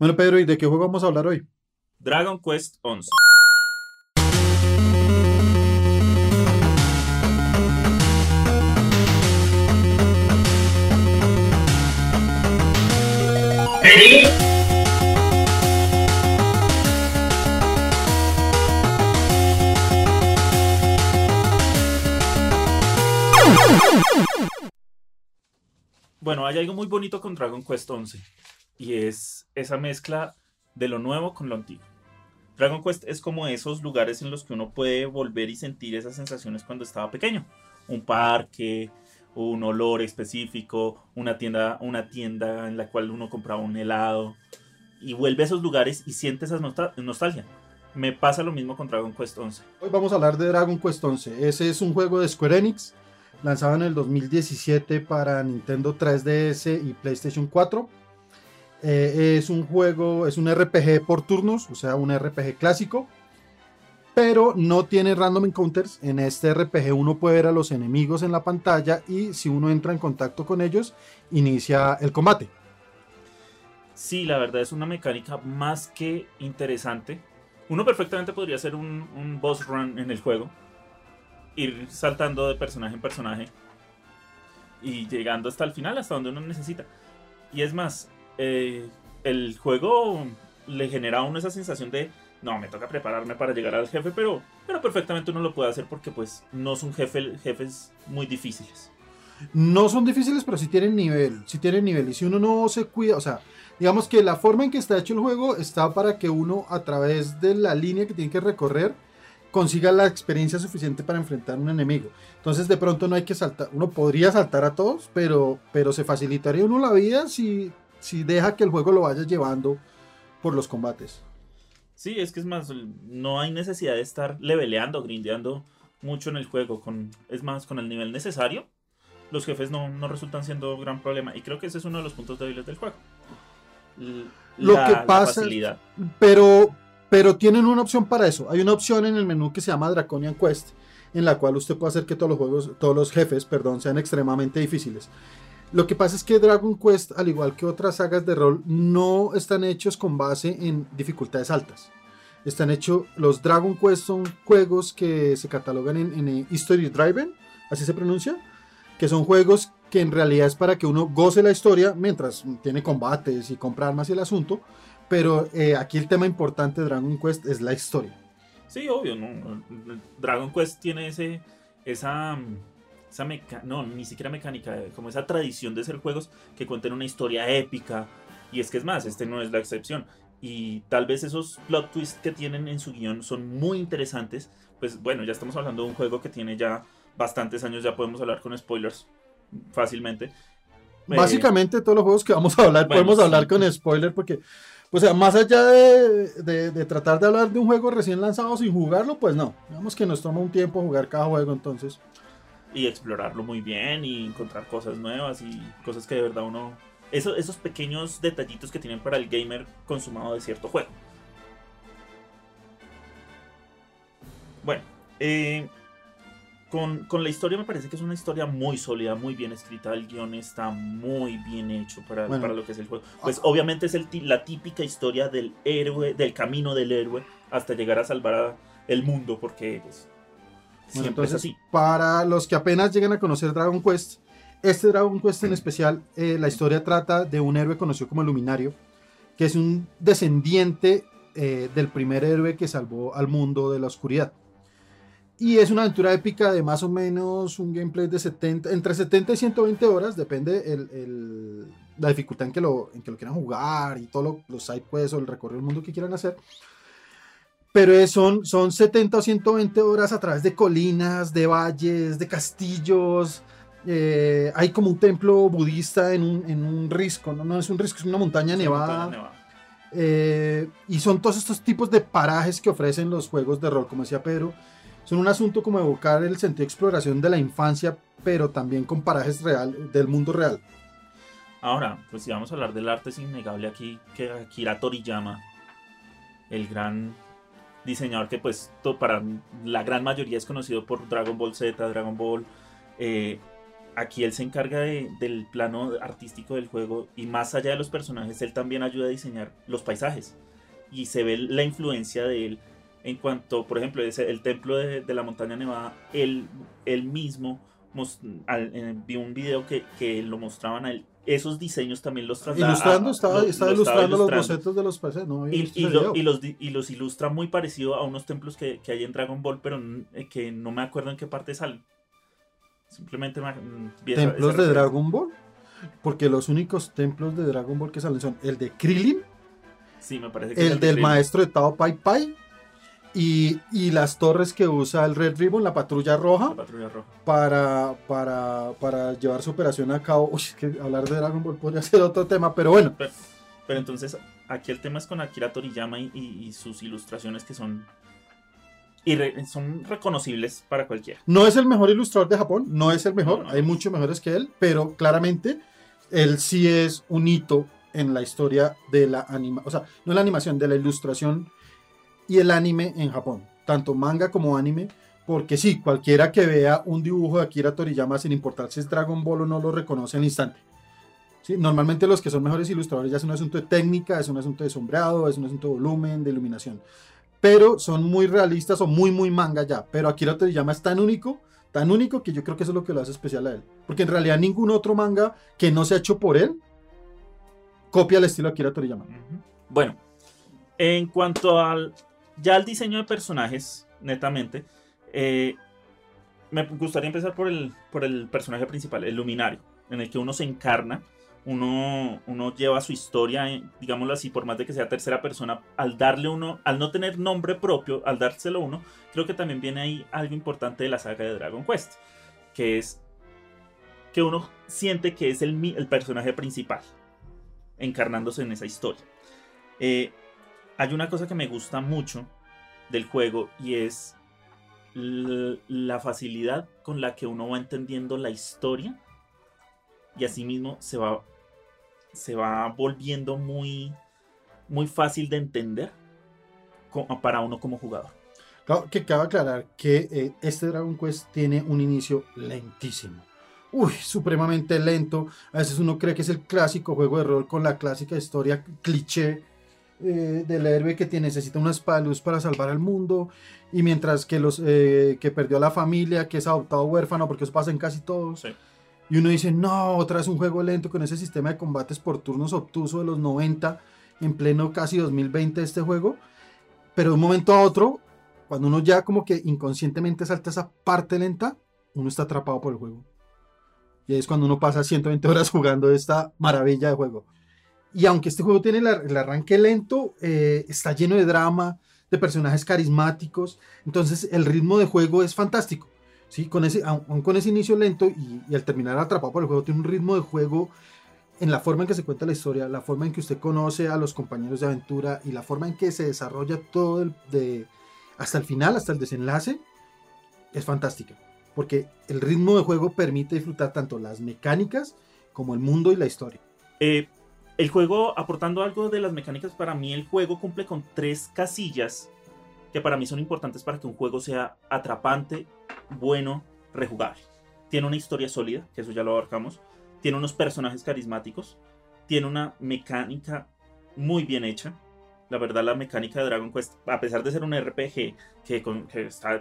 Bueno, Pedro, ¿y de qué juego vamos a hablar hoy? Dragon Quest 11. Bueno, hay algo muy bonito con Dragon Quest 11 y es esa mezcla de lo nuevo con lo antiguo. Dragon Quest es como esos lugares en los que uno puede volver y sentir esas sensaciones cuando estaba pequeño. Un parque, un olor específico, una tienda, una tienda en la cual uno compraba un helado y vuelve a esos lugares y siente esa nostalgia. Me pasa lo mismo con Dragon Quest 11. Hoy vamos a hablar de Dragon Quest 11. Ese es un juego de Square Enix lanzado en el 2017 para Nintendo 3DS y PlayStation 4. Eh, es un juego, es un RPG por turnos, o sea, un RPG clásico, pero no tiene random encounters. En este RPG uno puede ver a los enemigos en la pantalla y si uno entra en contacto con ellos, inicia el combate. Sí, la verdad es una mecánica más que interesante. Uno perfectamente podría hacer un, un boss run en el juego ir saltando de personaje en personaje y llegando hasta el final, hasta donde uno necesita. Y es más, eh, el juego le genera a uno esa sensación de, no, me toca prepararme para llegar al jefe, pero, pero perfectamente uno lo puede hacer porque pues no son jefe, jefes muy difíciles. No son difíciles, pero sí tienen nivel, sí tienen nivel. Y si uno no se cuida, o sea, digamos que la forma en que está hecho el juego está para que uno a través de la línea que tiene que recorrer, consiga la experiencia suficiente para enfrentar a un enemigo. Entonces de pronto no hay que saltar, uno podría saltar a todos, pero, pero se facilitaría uno la vida si, si deja que el juego lo vaya llevando por los combates. Sí, es que es más, no hay necesidad de estar leveleando, grindeando mucho en el juego. Con, es más, con el nivel necesario, los jefes no, no resultan siendo gran problema. Y creo que ese es uno de los puntos débiles del juego. Lo que pasa, pero, pero tienen una opción para eso. Hay una opción en el menú que se llama Draconian Quest, en la cual usted puede hacer que todos los juegos, todos los jefes, perdón, sean extremadamente difíciles. Lo que pasa es que Dragon Quest, al igual que otras sagas de rol, no están hechos con base en dificultades altas. Están hechos, los Dragon Quest son juegos que se catalogan en, en History Driven, así se pronuncia, que son juegos que en realidad es para que uno goce la historia mientras tiene combates y compra armas y el asunto, pero eh, aquí el tema importante de Dragon Quest es la historia. Sí, obvio, ¿no? Dragon Quest tiene ese, esa, esa no, ni siquiera mecánica, como esa tradición de ser juegos que cuenten una historia épica. Y es que es más, este no es la excepción. Y tal vez esos plot twists que tienen en su guion son muy interesantes. Pues bueno, ya estamos hablando de un juego que tiene ya bastantes años, ya podemos hablar con spoilers fácilmente. Básicamente todos los juegos que vamos a hablar podemos hablar con spoilers porque o sea, más allá de, tratar de hablar de un juego recién lanzado sin jugarlo, pues no. Digamos que nos toma un tiempo jugar cada juego entonces. Y explorarlo muy bien y encontrar cosas nuevas y cosas que de verdad uno... Eso, esos pequeños detallitos que tienen para el gamer consumado de cierto juego. Bueno, eh, con, la historia me parece que es una historia muy sólida, muy bien escrita. El guion está muy bien hecho para, para lo que es el juego. Pues ah. obviamente es el, la típica historia del héroe, del camino del héroe hasta llegar a salvar el mundo, porque pues, siempre es así. Para los que apenas llegan a conocer Dragon Quest, este Dragon Quest en especial, eh, la historia trata de un héroe conocido como Luminario, que es un descendiente eh, del primer héroe que salvó al mundo de la oscuridad. Y es una aventura épica de más o menos un gameplay de 70, entre 70 y 120 horas, depende el, la dificultad en que, lo, en que lo quieran jugar y todos los side quests o el recorrido del mundo que quieran hacer. Pero son, son 70 o 120 horas a través de colinas, de valles, de castillos. Eh, hay como un templo budista en un, en un risco, ¿no? no es un risco, es una montaña nevada. Eh, y son todos estos tipos de parajes que ofrecen los juegos de rol, como decía Pedro son un asunto como evocar el sentido de exploración de la infancia, pero también con parajes real, del mundo real. Ahora, pues si vamos a hablar del arte, es innegable aquí que Akira Toriyama, el gran diseñador que pues para la gran mayoría es conocido por Dragon Ball Z, Dragon Ball, eh, aquí él se encarga del plano artístico del juego y más allá de los personajes, él también ayuda a diseñar los paisajes. Y se ve la influencia de él en cuanto, por ejemplo, el templo de, la montaña nevada, él, él mismo vi un video que, que, lo mostraban a él. Esos diseños también los traslada. Ilustrando, estaba, ilustrando, los bocetos de los paisajes. y, los, y los ilustra muy parecido a unos templos que, que hay en Dragon Ball, pero eh, que no me acuerdo en qué parte salen. Simplemente mm, ¿Templos de Dragon Ball? Porque los únicos templos de Dragon Ball que salen son el de Krillin. Sí, me parece que el, del maestro de Tao Pai Pai. Y, las torres que usa el Red Ribbon, la patrulla roja, Para, para, para, llevar su operación a cabo. Uy, que hablar de Dragon Ball podría ser otro tema, pero bueno. Pero, entonces, aquí el tema es con Akira Toriyama y sus ilustraciones que son y son reconocibles para cualquiera. No es el mejor ilustrador de Japón, no es el mejor, hay muchos mejores que él, pero claramente él sí es un hito en la historia de la animación, o sea, no la animación, de la ilustración y el anime en Japón, tanto manga como anime, porque sí, cualquiera que vea un dibujo de Akira Toriyama, sin importar si es Dragon Ball o no, lo reconoce al instante. ¿Sí? Normalmente los que son mejores ilustradores ya es un asunto de técnica, es un asunto de sombreado, es un asunto de volumen, de iluminación pero son muy realistas o muy, muy manga ya. Pero Akira Toriyama es tan único, tan único que yo creo que eso es lo que lo hace especial a él. Porque en realidad ningún otro manga que no se ha hecho por él copia el estilo de Akira Toriyama. Bueno, en cuanto al ya al diseño de personajes, netamente, eh, me gustaría empezar por el, por el personaje principal, el luminario, en el que uno se encarna uno, uno lleva su historia, eh, digámoslo así, por más de que sea tercera persona, al darle uno, al no tener nombre propio, al dárselo uno, creo que también viene ahí algo importante de la saga de Dragon Quest, que es que uno siente que es el, el personaje principal, encarnándose en esa historia. Eh, hay una cosa que me gusta mucho del juego y es la facilidad con la que uno va entendiendo la historia y asimismo se va se va volviendo muy, muy fácil de entender para uno como jugador. Claro, que cabe aclarar que eh, este Dragon Quest tiene un inicio lentísimo. Uy, supremamente lento. A veces uno cree que es el clásico juego de rol con la clásica historia cliché eh, del héroe que tiene, necesita una espada de luz para salvar al mundo. Y mientras que los eh, que perdió a la familia, que es adoptado huérfano, porque eso pasa en casi todos. Y uno dice, no, otra vez un juego lento con ese sistema de combates por turnos obtuso de los 90, en pleno casi 2020 este juego. Pero de un momento a otro, cuando uno ya como que inconscientemente salta esa parte lenta, uno está atrapado por el juego. Y es cuando uno pasa 120 horas jugando esta maravilla de juego. Y aunque este juego tiene el arranque lento, eh, está lleno de drama, de personajes carismáticos. Entonces el ritmo de juego es fantástico. ¿sí? Con ese, aun con ese inicio lento y, al terminar atrapado por el juego, tiene un ritmo de juego en la forma en que se cuenta la historia, la forma en que usted conoce a los compañeros de aventura y la forma en que se desarrolla todo el, de, hasta el final, hasta el desenlace, es fantástica. Porque el ritmo de juego permite disfrutar tanto las mecánicas como el mundo y la historia. Eh, el juego, aportando algo de las mecánicas, para mí el juego cumple con tres casillas que para mí son importantes para que un juego sea atrapante, bueno, rejugable. Tiene una historia sólida, que eso ya lo abarcamos. Tiene unos personajes carismáticos. Tiene una mecánica muy bien hecha. La verdad, la mecánica de Dragon Quest, a pesar de ser un RPG que,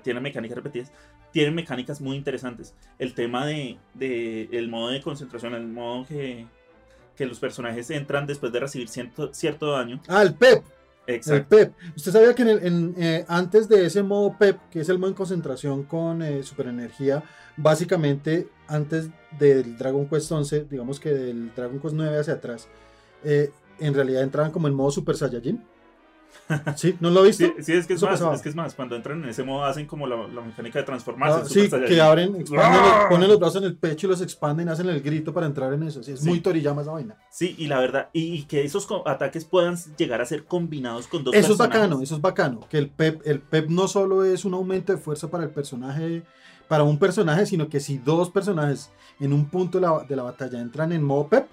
tiene mecánicas repetidas, tiene mecánicas muy interesantes. El tema de, el modo de concentración, el modo que, que los personajes entran después de recibir cierto, cierto daño. Ah, el PEP. El PEP. Usted sabía que en eh, antes de ese modo PEP, que es el modo en concentración con eh, superenergía, básicamente antes del Dragon Quest 11, digamos que del Dragon Quest 9 hacia atrás, eh, en realidad entraban como en modo Super Saiyajin. ¿Sí? ¿No lo viste? Sí, es, que es, más, es que es más, cuando entran en ese modo hacen como la, mecánica de transformarse. Ah, sí, que abren, ¡Ah! ponen los brazos en el pecho y los expanden y hacen el grito para entrar en eso. Sí, es muy Toriyama esa vaina. Sí, y la verdad, y, que esos ataques puedan llegar a ser combinados con dos Eso es bacano, eso es bacano. Que el pep, el pep no solo es un aumento de fuerza para el personaje, para un personaje, sino que si dos personajes en un punto de la, de la batalla entran en modo pep,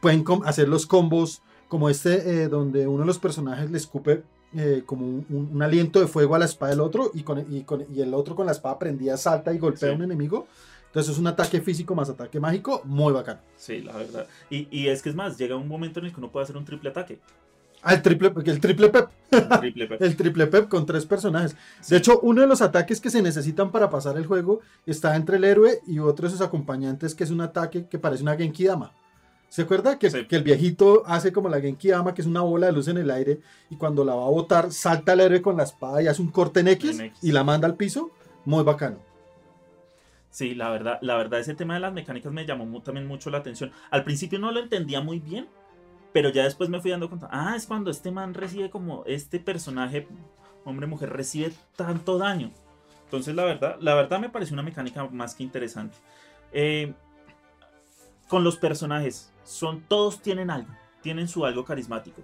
pueden hacer los combos como este eh, donde uno de los personajes le escupe eh, como un, aliento de fuego a la espada del otro y, con, y, el otro con la espada prendida salta y golpea a un enemigo. Entonces es un ataque físico más ataque mágico muy bacano. Sí, la verdad. Y, y es que es más, llega un momento en el que uno puede hacer un triple ataque. Ah, el triple, el triple pep. El triple pep. el triple pep con tres personajes. De hecho, uno de los ataques que se necesitan para pasar el juego está entre el héroe y otro de sus acompañantes, que es un ataque que parece una Genki Dama. ¿Se acuerda? Que, que, el viejito hace como la Genki Dama, que es una bola de luz en el aire, y cuando la va a botar, salta el héroe con la espada y hace un corte en X, en X. y la manda al piso. Muy bacano. Sí, la verdad, la verdad, ese tema de las mecánicas me llamó también mucho la atención. Al principio no lo entendía muy bien, pero ya después me fui dando cuenta. Ah, es cuando este man recibe como este personaje, hombre-mujer, recibe tanto daño. Entonces, la verdad, la verdad me pareció una mecánica más que interesante. Eh, con los personajes, son, todos tienen algo, tienen su algo carismático.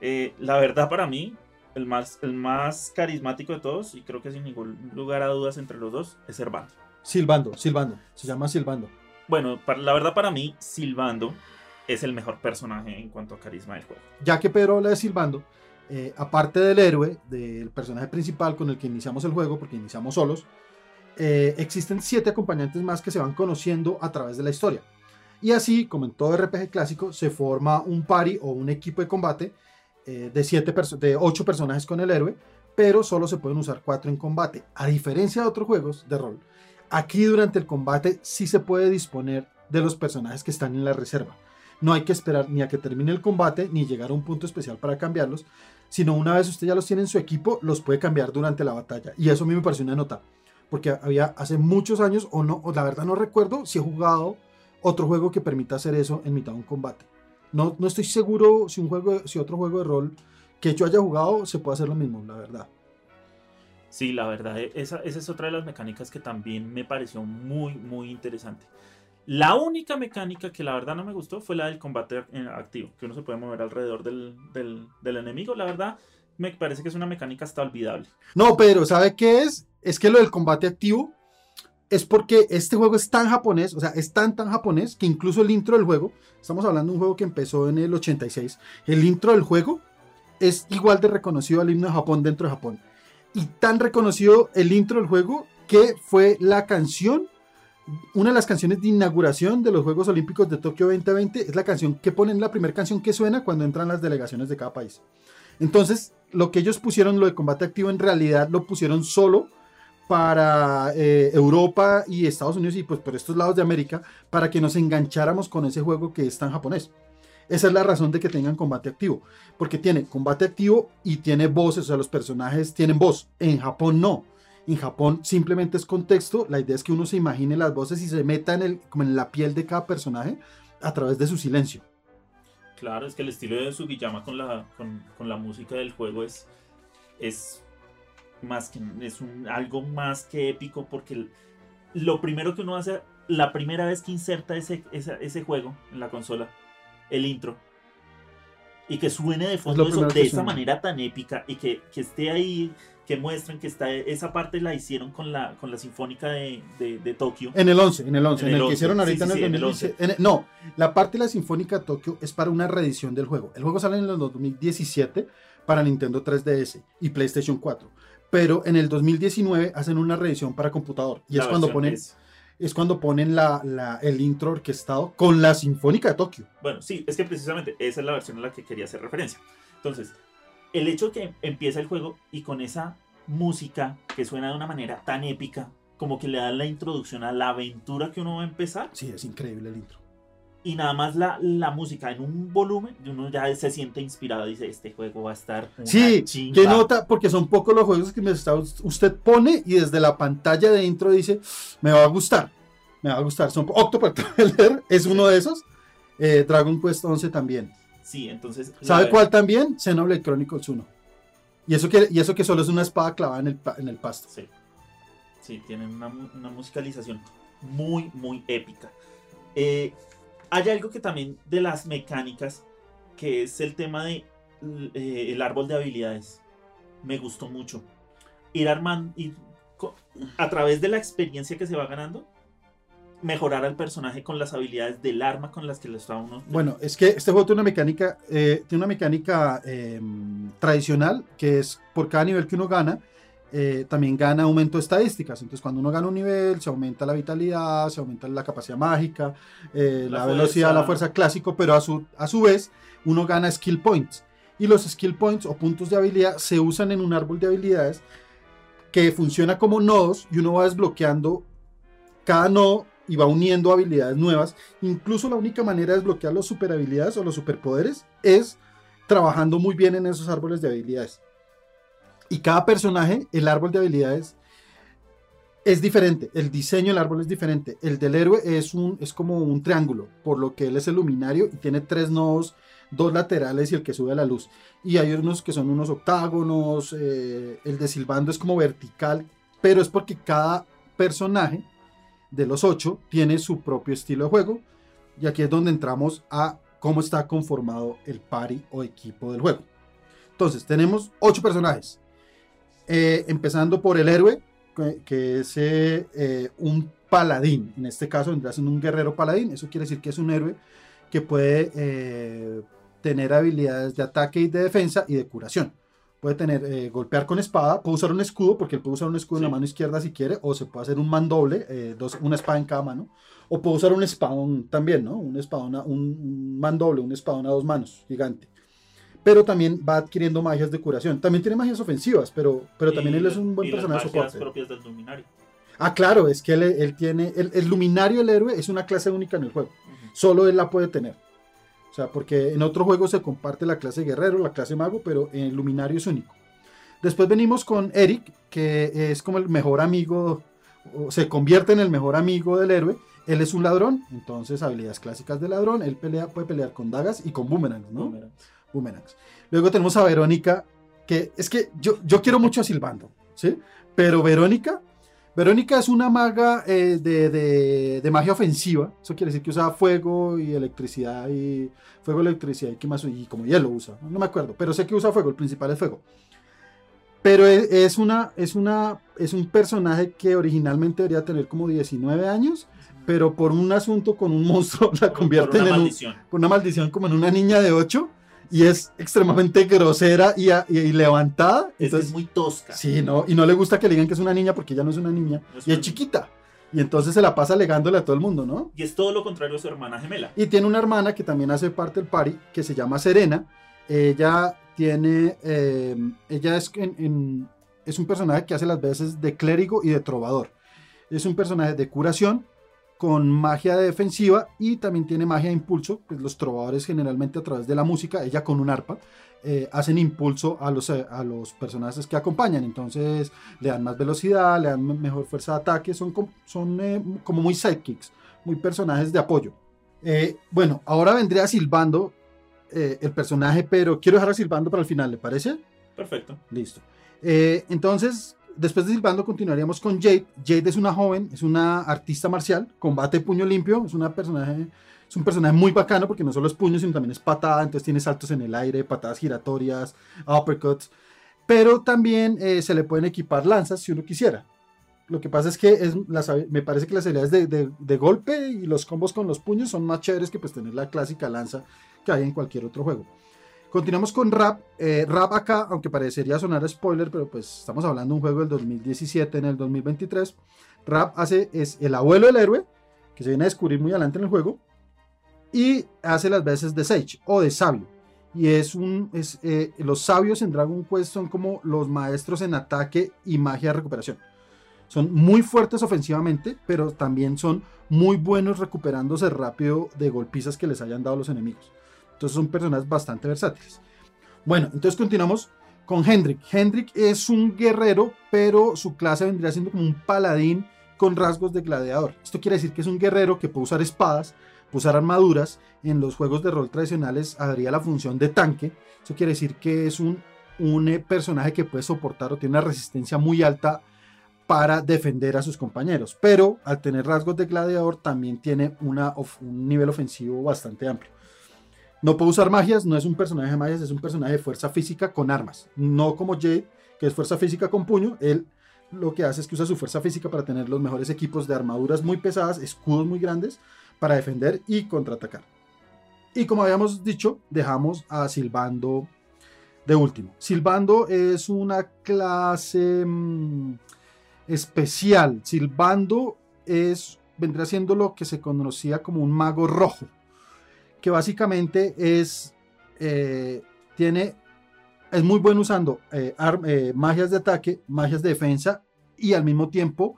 Eh, la verdad, para mí, el más, el más carismático de todos, y creo que sin ningún lugar a dudas entre los dos, es Servando. Silbando, Silbando, se llama Silbando. Bueno, la verdad para mí, Silbando es el mejor personaje en cuanto a carisma del juego. Ya que Pedro habla de Silbando, eh, aparte del héroe, del personaje principal con el que iniciamos el juego, porque iniciamos solos, eh, existen siete acompañantes más que se van conociendo a través de la historia. Y así, como en todo RPG clásico, se forma un party o un equipo de combate eh, de, siete de ocho personajes con el héroe, pero solo se pueden usar cuatro en combate. A diferencia de otros juegos de rol, Aquí durante el combate sí se puede disponer de los personajes que están en la reserva. No hay que esperar ni a que termine el combate ni llegar a un punto especial para cambiarlos, sino una vez usted ya los tiene en su equipo, los puede cambiar durante la batalla. Y eso a mí me pareció una nota, porque había hace muchos años, o no, la verdad no recuerdo si he jugado otro juego que permita hacer eso en mitad de un combate. No, no estoy seguro si, un juego, si otro juego de rol que yo haya jugado se puede hacer lo mismo, la verdad. Sí, la verdad, e, esa, esa, es otra de las mecánicas que también me pareció muy, muy interesante. La única mecánica que la verdad no me gustó fue la del combate activo, que uno se puede mover alrededor del, del, del enemigo. La verdad, me parece que es una mecánica hasta olvidable. No, pero ¿sabe qué es? Es que lo del combate activo es porque este juego es tan japonés, o sea, es tan tan japonés que incluso el intro del juego, estamos hablando de un juego que empezó en el 86, el intro del juego es igual de reconocido al himno de Japón dentro de Japón y tan reconocido el intro del juego que fue la canción, una de las canciones de inauguración de los Juegos Olímpicos de Tokio 2020, es la canción que ponen, la primera canción que suena cuando entran las delegaciones de cada país. Entonces, lo que ellos pusieron, lo de combate activo, en realidad lo pusieron solo para eh, Europa y Estados Unidos y pues por estos lados de América, para que nos engancháramos con ese juego que es tan japonés. Esa es la razón de que tengan combate activo, porque tiene combate activo y tiene voces, o sea, los personajes tienen voz. En Japón no. En Japón simplemente es contexto, la idea es que uno se imagine las voces y se meta en, el, como en la piel de cada personaje a través de su silencio. Claro, es que el estilo de Sugiyama con la, con, con la música del juego es, es, más que, es un, algo más que épico porque lo primero que uno hace, la primera vez que inserta ese, ese juego en la consola, el intro. Y que suene de fondo de esa manera tan épica y que, esté ahí, que muestren que está, esa parte la hicieron con la, con la Sinfónica de, de, Tokio. En el 11, en el 11, en, el, que hicieron ahorita en, el 11. no, la parte de la Sinfónica de Tokio es para una reedición del juego. El juego sale en el 2017 para Nintendo 3DS y PlayStation 4. Pero en el 2019 hacen una reedición para computador. Y es cuando ponen es cuando ponen la, el intro orquestado con la Sinfónica de Tokio. Bueno, sí, es que precisamente esa es la versión a la que quería hacer referencia. Entonces, el hecho que empieza el juego y con esa música que suena de una manera tan épica, como que le da la introducción a la aventura que uno va a empezar. Sí, es increíble el intro. Y nada más la, la música en un volumen, y uno ya se siente inspirado, dice, este juego va a estar... sí, que nota, porque son pocos los juegos que usted pone y desde la pantalla de intro dice, me va a gustar, me va a gustar. Son Octopath Traveler es uno de esos. Eh, Dragon Quest 11 también. Sí, entonces... ¿Sabe cuál también? Xenoblade Chronicles 1. Y eso, que, y eso que solo es una espada clavada en el, en el pasto. Sí. Sí, tienen una, una musicalización muy, muy épica. Eh, hay algo que también de las mecánicas, que es el tema de eh, el árbol de habilidades. Me gustó mucho. Ir armando, a través de la experiencia que se va ganando, mejorar al personaje con las habilidades del arma con las que lo está uno. Bueno, es que este juego tiene una mecánica, eh, tiene una mecánica em, tradicional que es por cada nivel que uno gana, eh, también gana aumento de estadísticas. Entonces, cuando uno gana un nivel, se aumenta la vitalidad, se aumenta la capacidad mágica, eh, la, velocidad, la fuerza clásico, pero a su, a su vez, uno gana skill points. Y los skill points o puntos de habilidad se usan en un árbol de habilidades que funciona como nodos y uno va desbloqueando cada nodo y va uniendo habilidades nuevas. Incluso la única manera de desbloquear los super habilidades o los superpoderes es trabajando muy bien en esos árboles de habilidades. Y cada personaje, el árbol de habilidades es diferente. El diseño del árbol es diferente. El del héroe es, un, es como un triángulo, por lo que él es el luminario y tiene tres nodos, dos laterales y el que sube a la luz. Y hay unos que son unos octágonos. Eh, el de Silbando es como vertical, pero es porque cada personaje de los ocho tiene su propio estilo de juego. Y aquí es donde entramos a cómo está conformado el party o equipo del juego. Entonces, tenemos ocho personajes. Eh, empezando por el héroe, que, es eh, un paladín. En este caso vendrá siendo un guerrero paladín. Eso quiere decir que es un héroe que puede eh, tener habilidades de ataque y de defensa y de curación. Puede tener golpear con espada, puede usar un escudo, porque él puede usar un escudo en la mano izquierda si quiere, o se puede hacer un mandoble, dos, una espada en cada mano, o puede usar un espadón también, ¿no? Un espadón, un, un mandoble, un espadón a dos manos, gigante pero también va adquiriendo magias de curación. También tiene magias ofensivas, pero, pero también él es un buen personaje de soporte. propias del luminario. Ah, claro, es que él, tiene. El, luminario del héroe es una clase única en el juego. Solo él la puede tener. O sea, porque en otro juego se comparte la clase guerrero, la clase mago, pero en el luminario es único. Después venimos con Eric, que es como el mejor amigo, o se convierte en el mejor amigo del héroe. Él es un ladrón, entonces habilidades clásicas de ladrón. Él pelea, puede pelear con dagas y con boomerangs, ¿no? Boomerangs. Luego tenemos a Verónica, que es que yo, yo quiero mucho a Silvando, ¿sí? Pero Verónica, Verónica es una maga eh, de, magia ofensiva, eso quiere decir que usa fuego y electricidad y fuego, electricidad y qué más, y como hielo usa, no me acuerdo, pero sé que usa fuego, el principal es fuego. Pero es, una, es, una, es un personaje que originalmente debería tener como 19 años, pero por un asunto con un monstruo la convierte en un, por una maldición como en una niña de 8 y es extremadamente grosera y, y, levantada. es muy tosca. Sí, ¿no? Y no le gusta que le digan que es una niña porque ella no es una niña y es chiquita. Y entonces se la pasa alegándole a todo el mundo, ¿no? Y es todo lo contrario a su hermana gemela. Y tiene una hermana que también hace parte del party, que se llama Serena. Ella tiene, eh, ella es, es un personaje que hace las veces de clérigo y de trovador. Es un personaje de curación con magia defensiva y también tiene magia de impulso, pues los trovadores generalmente a través de la música, ella con un arpa, eh, hacen impulso a los, eh, a los personajes que acompañan, entonces le dan más velocidad, le dan mejor fuerza de ataque, son, son eh, como muy sidekicks, muy personajes de apoyo. bueno, ahora vendría silbando el personaje, pero quiero dejar a silbando para el final, ¿le parece? Perfecto. Listo. entonces, después de Silvando continuaríamos con Jade. Jade es una joven, es una artista marcial, combate puño limpio, es una personaje es un personaje muy bacano porque no solo es puño, sino también es patada, entonces tiene saltos en el aire, patadas giratorias, uppercuts, pero también eh, se le pueden equipar lanzas si uno quisiera. Lo que pasa es que es, me parece que las habilidades de, de, golpe y los combos con los puños son más chéveres que pues tener la clásica lanza que hay en cualquier otro juego. Continuamos con Rap. Eh, Rap acá, aunque parecería sonar spoiler, pero pues estamos hablando de un juego del 2017 en el 2023. Rap hace, es el abuelo del héroe, que se viene a descubrir muy adelante en el juego, y hace las veces de Sage o de sabio. Y es un, es, eh, los sabios en Dragon Quest son como los maestros en ataque y magia de recuperación. Son muy fuertes ofensivamente, pero también son muy buenos recuperándose rápido de golpizas que les hayan dado los enemigos. Entonces son personas bastante versátiles. Bueno, entonces continuamos con Hendrik. Hendrik es un guerrero, pero su clase vendría siendo como un paladín con rasgos de gladiador. Esto quiere decir que es un guerrero que puede usar espadas, puede usar armaduras. En los juegos de rol tradicionales habría la función de tanque. Eso quiere decir que es un, un eh, personaje que puede soportar o tiene una resistencia muy alta para defender a sus compañeros. Pero al tener rasgos de gladiador también tiene una, un nivel ofensivo bastante amplio. No puede usar magias, no es un personaje de magias, es un personaje de fuerza física con armas. No como Jade, que es fuerza física con puño. Él lo que hace es que usa su fuerza física para tener los mejores equipos de armaduras muy pesadas, escudos muy grandes, para defender y contraatacar. Y como habíamos dicho, dejamos a Silbando de último. Silbando es una clase mm, especial. Silbando es, vendría siendo lo que se conocía como un mago rojo, que básicamente es, eh, tiene, es muy bueno usando eh, eh, magias de ataque, magias de defensa y al mismo tiempo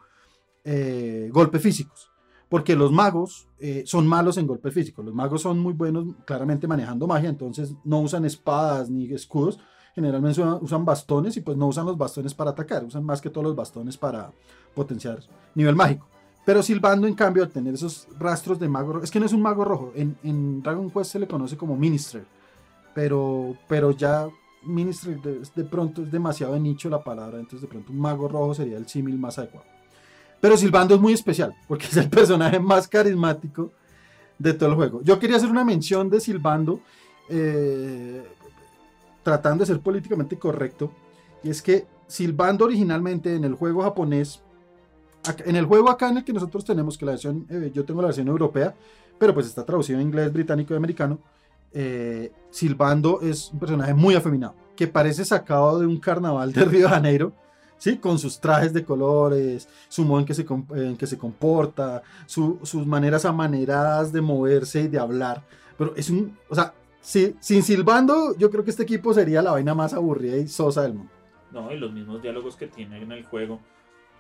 golpes físicos. Porque los magos son malos en golpes físicos. Los magos son muy buenos claramente manejando magia, entonces no usan espadas ni escudos, generalmente usan bastones y pues no usan los bastones para atacar, usan más que todos los bastones para potenciar nivel mágico. Pero Silbando, en cambio, al tener esos rastros de mago rojo, es que no es un mago rojo, en, Dragon Quest se le conoce como Minister, pero, pero ya Minister de, de, pronto es demasiado de nicho la palabra, entonces de pronto un mago rojo sería el símil más adecuado. Pero Silbando es muy especial, porque es el personaje más carismático de todo el juego. Yo quería hacer una mención de Silbando, eh, tratando de ser políticamente correcto, y es que Silbando originalmente en el juego japonés en el juego acá en el que nosotros tenemos, la versión, eh, yo tengo la versión europea, pero pues está traducido en inglés, británico y americano, eh, Silbando es un personaje muy afeminado, que parece sacado de un carnaval de Río de Janeiro, ¿sí? Con sus trajes de colores, su modo en que se, en que se comporta, sus maneras amaneradas de moverse y de hablar. Pero es un, o sea, sin Silbando, yo creo que este equipo sería la vaina más aburrida y sosa del mundo. No, y los mismos diálogos que tiene en el juego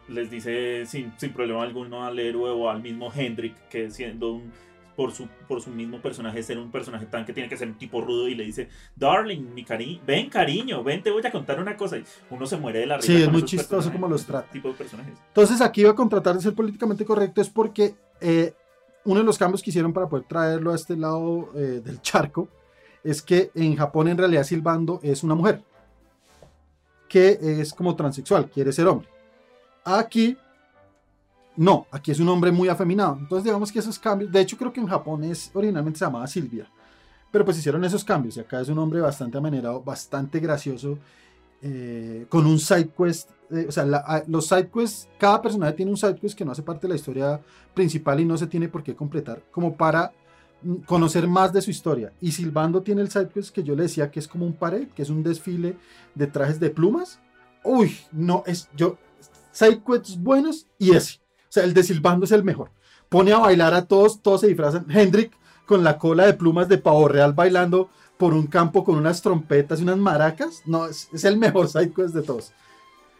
les dice sin, sin problema alguno al héroe o al mismo Hendrik, que siendo un, por su, por su mismo personaje, ser un personaje tan que tiene que ser un tipo rudo y le dice, Darling, mi cariño, ven cariño, ven, te voy a contar una cosa. Y uno se muere de la risa. Sí, es muy chistoso como los trata. Tipo de personajes. Entonces aquí iba a contratar de ser políticamente correcto es porque eh, uno de los cambios que hicieron para poder traerlo a este lado eh, del charco es que en Japón en realidad Silbando es una mujer que es como transexual, quiere ser hombre. Aquí, no, aquí es un hombre muy afeminado. Entonces, digamos que esos cambios, de hecho, creo que en Japón es, originalmente se llamaba Silvia, pero pues hicieron esos cambios. Y acá es un hombre bastante amanerado, bastante gracioso, eh, con un side quest. Eh, o sea, los side quests, cada personaje tiene un side quest que no hace parte de la historia principal y no se tiene por qué completar, como para mm, conocer más de su historia. Y Silbando tiene el side quest que yo le decía que es como un pared, que es un desfile de trajes de plumas. Uy, no, es yo sidequests buenos y ese. O sea, el de Silbando es el mejor. Pone a bailar a todos, todos se disfrazan. Hendrik con la cola de plumas de pavo real bailando por un campo con unas trompetas y unas maracas. No, es, el mejor sidequest de todos.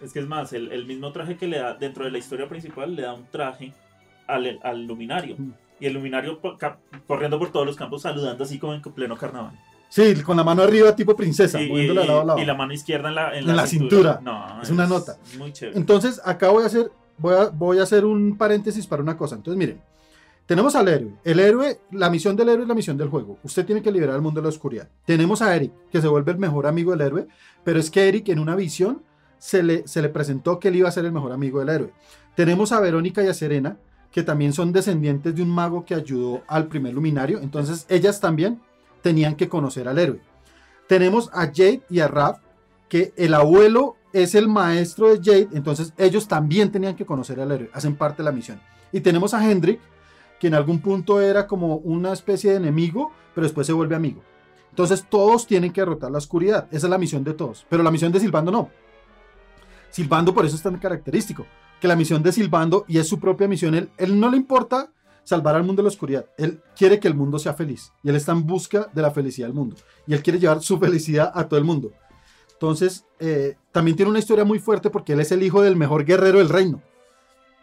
Es que es más, el, mismo traje que le da dentro de la historia principal le da un traje al, al luminario. Mm. Y el luminario corriendo por todos los campos saludando así como en pleno carnaval. Sí, con la mano arriba tipo princesa, y, la mano izquierda en la, en la, cintura. No, es, una nota. Muy chévere. Entonces, acá voy a hacer voy a, voy a hacer un paréntesis para una cosa. Entonces, miren, tenemos al héroe. El héroe, la misión del héroe es la misión del juego. Usted tiene que liberar al mundo de la oscuridad. Tenemos a Eric, que se vuelve el mejor amigo del héroe, pero es que Eric en una visión se le, se le presentó que él iba a ser el mejor amigo del héroe. Tenemos a Verónica y a Serena, que también son descendientes de un mago que ayudó al primer luminario. Entonces, ellas también tenían que conocer al héroe. Tenemos a Jade y a Raf, que el abuelo es el maestro de Jade, entonces ellos también tenían que conocer al héroe, hacen parte de la misión. Y tenemos a Hendrik, que en algún punto era como una especie de enemigo, pero después se vuelve amigo. Entonces todos tienen que derrotar la oscuridad, esa es la misión de todos, pero la misión de Silbando no. Silbando por eso es tan característico, que la misión de Silbando, y es su propia misión, él, él no le importa salvar al mundo de la oscuridad. Él quiere que el mundo sea feliz y él está en busca de la felicidad del mundo. Y él quiere llevar su felicidad a todo el mundo. Entonces, eh, también tiene una historia muy fuerte porque él es el hijo del mejor guerrero del reino.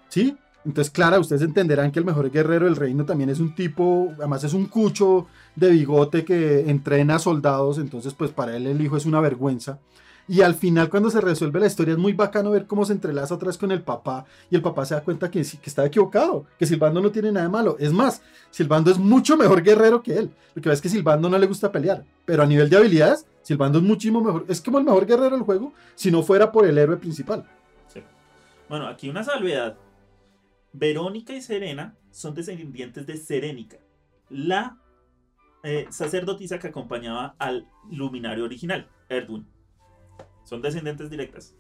¿Sí? Entonces, claro, ustedes entenderán que el mejor guerrero del reino también es un tipo, además es un cucho de bigote que entrena soldados, entonces pues para él el hijo es una vergüenza. Y al final, cuando se resuelve la historia, es muy bacano ver cómo se entrelaza otra vez con el papá y el papá se da cuenta que, que está equivocado, que Silbando no tiene nada de malo. Es más, Silbando es mucho mejor guerrero que él. Lo que ves es que Silbando no le gusta pelear, pero a nivel de habilidades, Silbando es muchísimo mejor. Es como el mejor guerrero del juego si no fuera por el héroe principal. Bueno, aquí una salvedad. Verónica y Serena son descendientes de Serénica, la eh, sacerdotisa que acompañaba al luminario original, Erdwin. Son descendientes directas.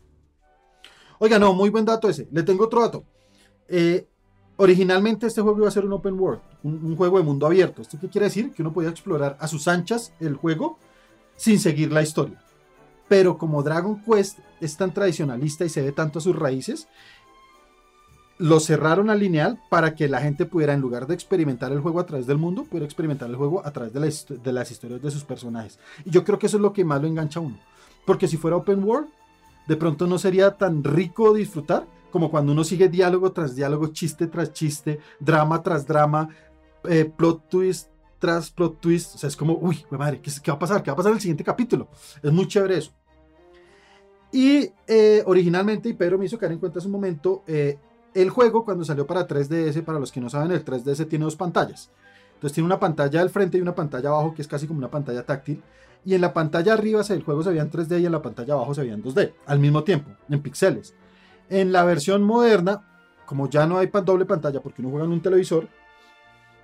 Oiga, no, muy buen dato ese. Le tengo otro dato. Eh, originalmente este juego iba a ser un open world, un, juego de mundo abierto. ¿Esto qué quiere decir? Que uno podía explorar a sus anchas el juego sin seguir la historia. pero como Dragon Quest es tan tradicionalista y se ve tanto a sus raíces, lo cerraron al lineal para que la gente pudiera, en lugar de experimentar el juego a través del mundo, pudiera experimentar el juego a través de, las historias de sus personajes. Y yo creo que eso es lo que más lo engancha a uno. Porque si fuera open world, de pronto no sería tan rico disfrutar como cuando uno sigue diálogo tras diálogo, chiste tras chiste, drama tras drama, eh, plot twist tras plot twist. O sea, es como, uy, madre, ¿qué, ¿qué, va a pasar? ¿Qué va a pasar en el siguiente capítulo? Es muy chévere eso. Y eh, originalmente, y Pedro me hizo caer en cuenta hace un momento, eh, el juego cuando salió para 3DS, para los que no saben, el 3DS tiene dos pantallas. Entonces tiene una pantalla al frente y una pantalla abajo que es casi como una pantalla táctil. Y en la pantalla arriba el juego se veía en 3D y en la pantalla abajo se veía en 2D al mismo tiempo, en píxeles. En la versión moderna, como ya no hay doble pantalla porque uno juega en un televisor,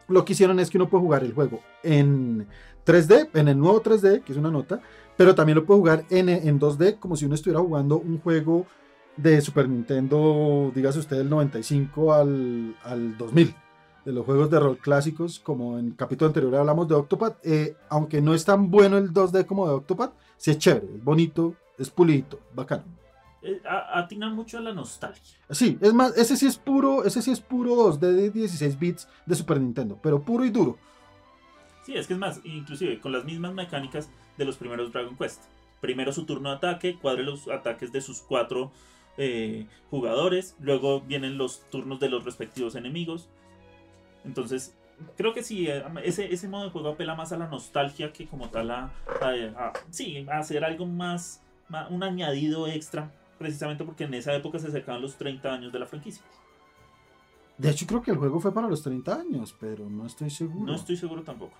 lo que hicieron es que uno puede jugar el juego en 3D, en el nuevo 3D, que es una nota, pero también lo puede jugar en, en 2D como si uno estuviera jugando un juego de Super Nintendo, dígase usted, del 95 al, al 2000, de los juegos de rol clásicos, como en el capítulo anterior hablamos de Octopath, eh, aunque no es tan bueno el 2D como de Octopath, sí es chévere, es bonito, es pulito, bacano. Eh, atina mucho a la nostalgia. Sí, es más, ese sí es puro, ese sí es puro 2D de 16 bits de Super Nintendo, pero puro y duro. Sí, es que es más, inclusive con las mismas mecánicas de los primeros Dragon Quest. Primero su turno de ataque, cuadre los ataques de sus cuatro eh, jugadores, luego vienen los turnos de los respectivos enemigos. Entonces, creo que sí, eh, ese, ese modo de juego apela más a la nostalgia que como tal a, sí, a hacer algo más, un añadido extra, precisamente porque en esa época se acercaban los 30 años de la franquicia. De hecho, creo que el juego fue para los 30 años, pero no estoy seguro. No estoy seguro tampoco.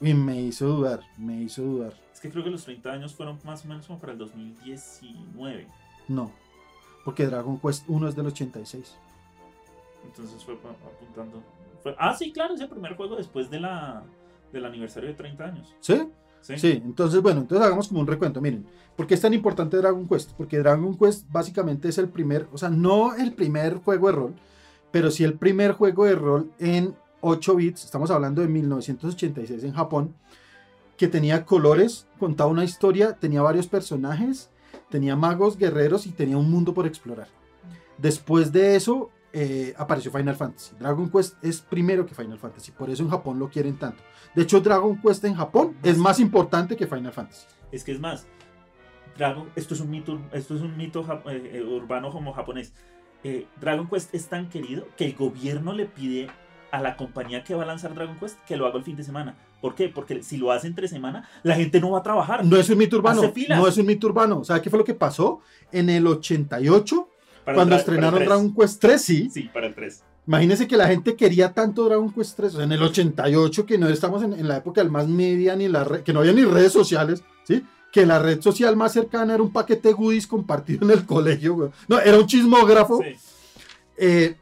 Y me hizo dudar, me hizo dudar. Es que creo que los 30 años fueron más o menos como para el 2019. No, porque Dragon Quest 1 es del 86. Entonces fue apuntando. ah, sí, claro, es el primer juego después de la, del aniversario de 30 años. ¿Sí? ¿Sí? Sí, entonces bueno, entonces hagamos como un recuento. Miren, ¿por qué es tan importante Dragon Quest? Porque Dragon Quest básicamente es el primer, o sea, no el primer juego de rol, pero sí el primer juego de rol en 8 bits, estamos hablando de 1986 en Japón, que tenía colores, contaba una historia, tenía varios personajes tenía magos, guerreros y tenía un mundo por explorar. Después de eso eh, apareció Final Fantasy. Dragon Quest es primero que Final Fantasy, por eso en Japón lo quieren tanto. De hecho, Dragon Quest en Japón es más importante que Final Fantasy. Es que es más, Dragon, esto es un mito, esto es un mito eh, eh, urbano como japonés. Dragon Quest es tan querido que el gobierno le pide a la compañía que va a lanzar Dragon Quest que lo haga el fin de semana. ¿Por qué? Porque si lo hace entre semana, la gente no va a trabajar. No es un mito urbano. No es un mito urbano. ¿Sabe qué fue lo que pasó? En el 88, cuando estrenaron Dragon Quest 3, sí. Sí, para el 3. Imagínense que la gente quería tanto Dragon Quest 3, o sea, en el 88, que no estamos en, la época del más media, ni la que no había ni redes sociales, ¿sí? Que la red social más cercana era un paquete de goodies compartido en el colegio, No, era un chismógrafo. Sí. Eh,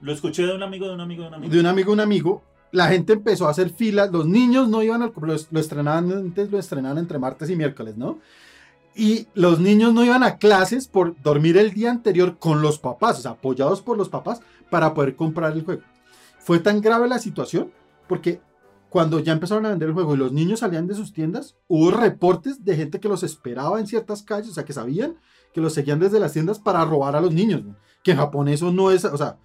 lo escuché de un amigo, de un amigo, de un amigo. De un amigo, un amigo. La gente empezó a hacer filas. Los niños no iban al lo, lo estrenaban antes, lo estrenaban entre martes y miércoles, ¿no? Y los niños no iban a clases por dormir el día anterior con los papás, o sea, apoyados por los papás para poder comprar el juego. Fue tan grave la situación porque cuando ya empezaron a vender el juego y los niños salían de sus tiendas, hubo reportes de gente que los esperaba en ciertas calles, o sea, que sabían que los seguían desde las tiendas para robar a los niños. Que en Japón eso no es, o sea,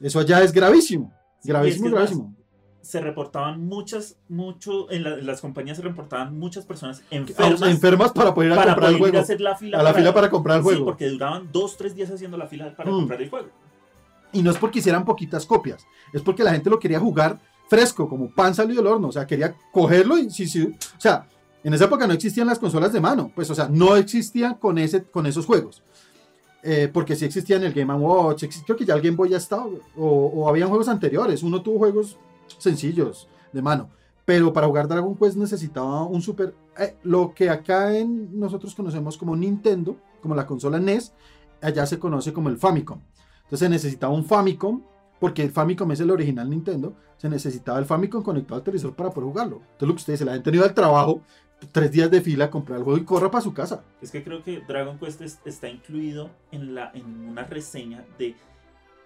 eso ya es gravísimo. Gravísimo, gravísimo. Se reportaban muchas, mucho, en, las compañías se reportaban muchas personas enfermas. enfermas para poder ir a comprar el juego. Hacer la fila a la fila para comprar el juego. Sí, porque duraban dos, tres días haciendo la fila para mm. comprar el juego. Y no es porque hicieran poquitas copias, es porque la gente lo quería jugar fresco, como pan salido del horno. O sea, quería cogerlo y sí, sí. O sea, en esa época no existían las consolas de mano, pues, o sea, no existían con, ese, con esos juegos. Eh, porque sí existía en el Game Watch, creo que ya el Game Boy ya estaba, o, o habían juegos anteriores, uno tuvo juegos sencillos de mano, pero para jugar Dragon Quest necesitaba un super, eh, lo que acá en nosotros conocemos como Nintendo, como la consola NES, allá se conoce como el Famicom. Entonces se necesitaba un Famicom, porque el Famicom es el original Nintendo, se necesitaba el Famicom conectado al televisor para poder jugarlo. Entonces lo que usted dice, la gente no iba al trabajo, tres días de fila comprar el juego y corra para su casa. Es que creo que Dragon Quest está incluido en una reseña de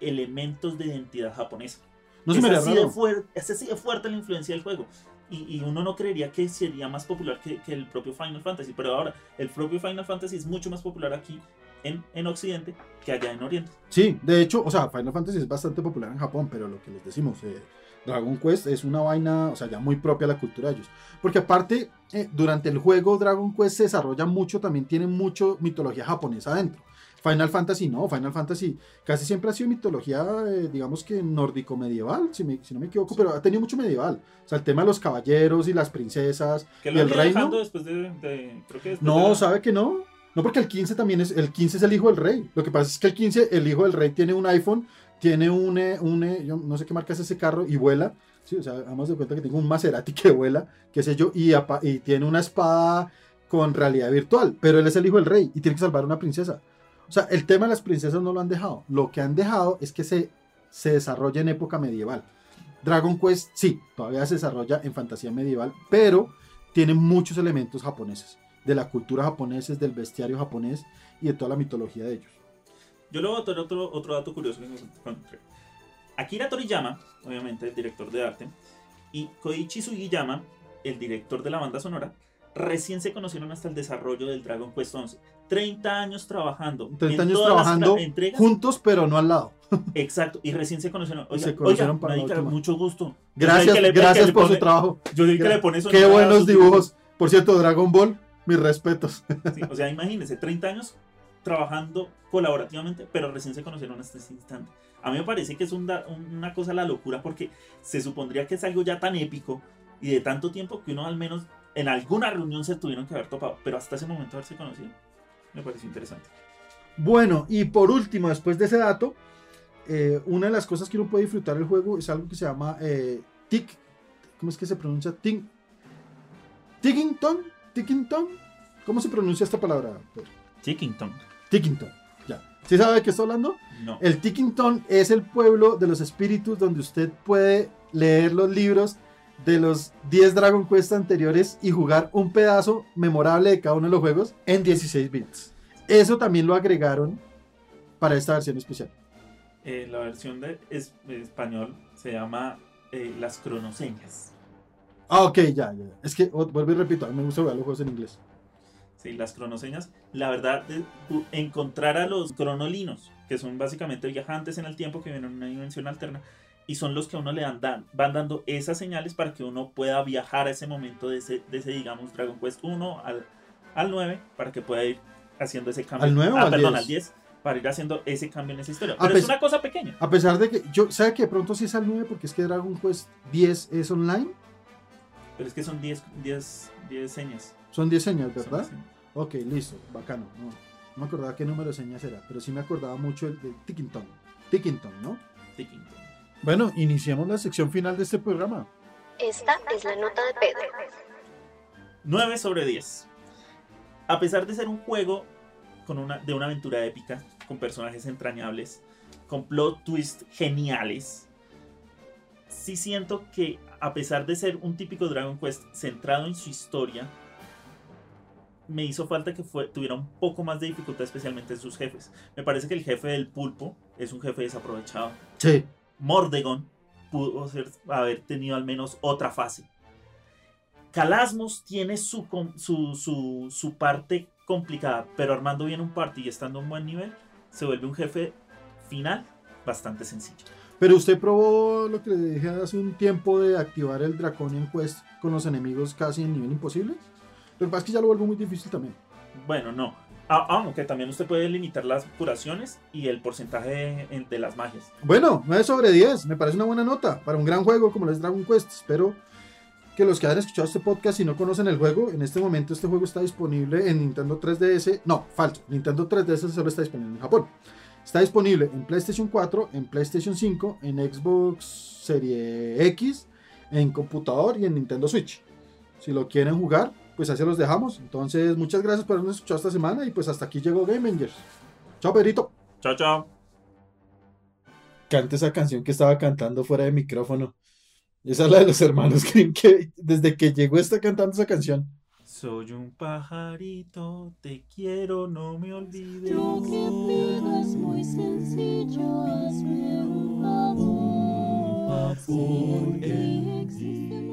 elementos de identidad japonesa. No se me así, de fuerte, es así de fuerte la influencia del juego. y, uno no creería que sería más popular que, que, el propio Final Fantasy, pero ahora el propio Final Fantasy es mucho más popular aquí en, en, Occidente que allá en Oriente. Sí, de hecho, o sea, Final Fantasy es bastante popular en Japón, pero lo que les decimos, eh, Dragon Quest es una vaina, o sea, ya muy propia a la cultura de ellos. Porque aparte, eh, durante el juego Dragon Quest se desarrolla mucho, también tiene mucho mitología japonesa adentro. Final Fantasy no, Final Fantasy casi siempre ha sido mitología, eh, digamos que nórdico medieval, si, no me equivoco, pero ha tenido mucho medieval. O sea, el tema de los caballeros y las princesas y el reino. Después de, no, sabe que no. No, porque el 15 también es, el 15 es el hijo del rey. Lo que pasa es que el 15, el hijo del rey tiene un iPhone, tiene un, eh, un eh, yo no sé qué marca es ese carro y vuela. Sí, o sea, damos de cuenta que tengo un Maserati que vuela, qué sé yo, y, y tiene una espada con realidad virtual, pero él es el hijo del rey y tiene que salvar a una princesa. O sea, el tema de las princesas no lo han dejado. Lo que han dejado es que se, se desarrolla en época medieval. Dragon Quest sí, todavía se desarrolla en fantasía medieval, pero tiene muchos elementos japoneses, de la cultura japonesa, del bestiario japonés y de toda la mitología de ellos. Yo le voy a traer otro, otro dato curioso que encontré. Akira Toriyama, obviamente el director de arte, y Koichi Sugiyama, el director de la banda sonora, recién se conocieron hasta el desarrollo del Dragon Quest 11. 30 años trabajando. 30 años trabajando juntos, pero no al lado. Exacto, y recién se conocieron. Oiga, se conocieron para mucho gusto. Gracias, gracias por su trabajo. Yo dije que le pone Qué buenos dibujos. Por cierto, Dragon Ball, mis respetos. o sea, imagínense, 30 años trabajando colaborativamente, pero recién se conocieron hasta este instante. A mí me parece que es una cosa la locura porque se supondría que es algo ya tan épico y de tanto tiempo que uno al menos en alguna reunión se tuvieron que haber topado, pero hasta ese momento haberse conocido. Me pareció interesante. Bueno, y por último, después de ese dato, eh, una de las cosas que uno puede disfrutar del juego es algo que se llama eh, Tick. ¿Cómo es que se pronuncia? Tick, Tickington. Tickington. ¿Cómo se pronuncia esta palabra? Tickington. Tickington. Ya. ¿Sí sabe de qué estoy hablando? No. El Tickington es el pueblo de los espíritus donde usted puede leer los libros de los 10 Dragon Quest anteriores y jugar un pedazo memorable de cada uno de los juegos en 16 bits. Eso también lo agregaron para esta versión especial. Eh, la versión de, español se llama eh, Las cronoseñas. Ah, ok, ya, ya. Es que, vuelvo y repito, a mí me gusta jugar los juegos en inglés. Sí, las cronoseñas. La verdad, encontrar a los cronolinos, que son básicamente viajantes en el tiempo que vienen en una dimensión alterna, y son los que a uno le dan, van dando esas señales para que uno pueda viajar a ese momento de ese, de ese digamos, Dragon Quest 1 al, al 9 para que pueda ir haciendo ese cambio. ¿Al 9 ah, o perdón, 10? al 10 para ir haciendo ese cambio en esa historia. Pero es una cosa pequeña. A pesar de que yo, ¿sabe que de pronto sí es al 9 porque es que Dragon Quest 10 es online? Pero es que son 10, 10, 10 señas. Son 10 señas, ¿verdad? Ok, listo, bacano. No, me acordaba qué número de señas era, pero sí me acordaba mucho el de Tickington. Tickington, ¿no? Tickington. Bueno, iniciamos la sección final de este programa. Esta es la nota de Pedro. 9 sobre 10. A pesar de ser un juego con una, de una aventura épica, con personajes entrañables, con plot twists geniales, sí siento que a pesar de ser un típico Dragon Quest centrado en su historia, me hizo falta que tuviera un poco más de dificultad, especialmente en sus jefes. Me parece que el jefe del pulpo es un jefe desaprovechado. Sí. Mordegon pudo haber tenido al menos otra fase. Calasmos tiene su, su, su, parte complicada, pero armando bien un party y estando a un buen nivel, se vuelve un jefe final bastante sencillo. Pero usted probó lo que le dije hace un tiempo de activar el Draconian Quest con los enemigos casi en nivel imposible. Lo que pasa es que ya lo vuelvo muy difícil también. Bueno, no. Ah, aunque también usted puede limitar las curaciones y el porcentaje de, las magias. Bueno, 9 sobre 10, me parece una buena nota para un gran juego como es Dragon Quest. Espero que los que hayan escuchado este podcast y no conocen el juego, en este momento este juego está disponible en Nintendo 3DS. No, falso, Nintendo 3DS solo está disponible en Japón. Está disponible en PlayStation 4, en PlayStation 5, en Xbox Serie X, en computador y en Nintendo Switch. Si lo quieren jugar, pues así los dejamos. Entonces, muchas gracias por habernos escuchado esta semana y pues hasta aquí llegó Game Rangers. Chao, Pedrito. Chao, chao. Cante esa canción que estaba cantando fuera de micrófono. Esa es la de los hermanos que, desde que llegó está cantando esa canción. Soy un pajarito, te quiero, no me olvides. Lo que pido es muy sencillo, hazme un favor. Porque existe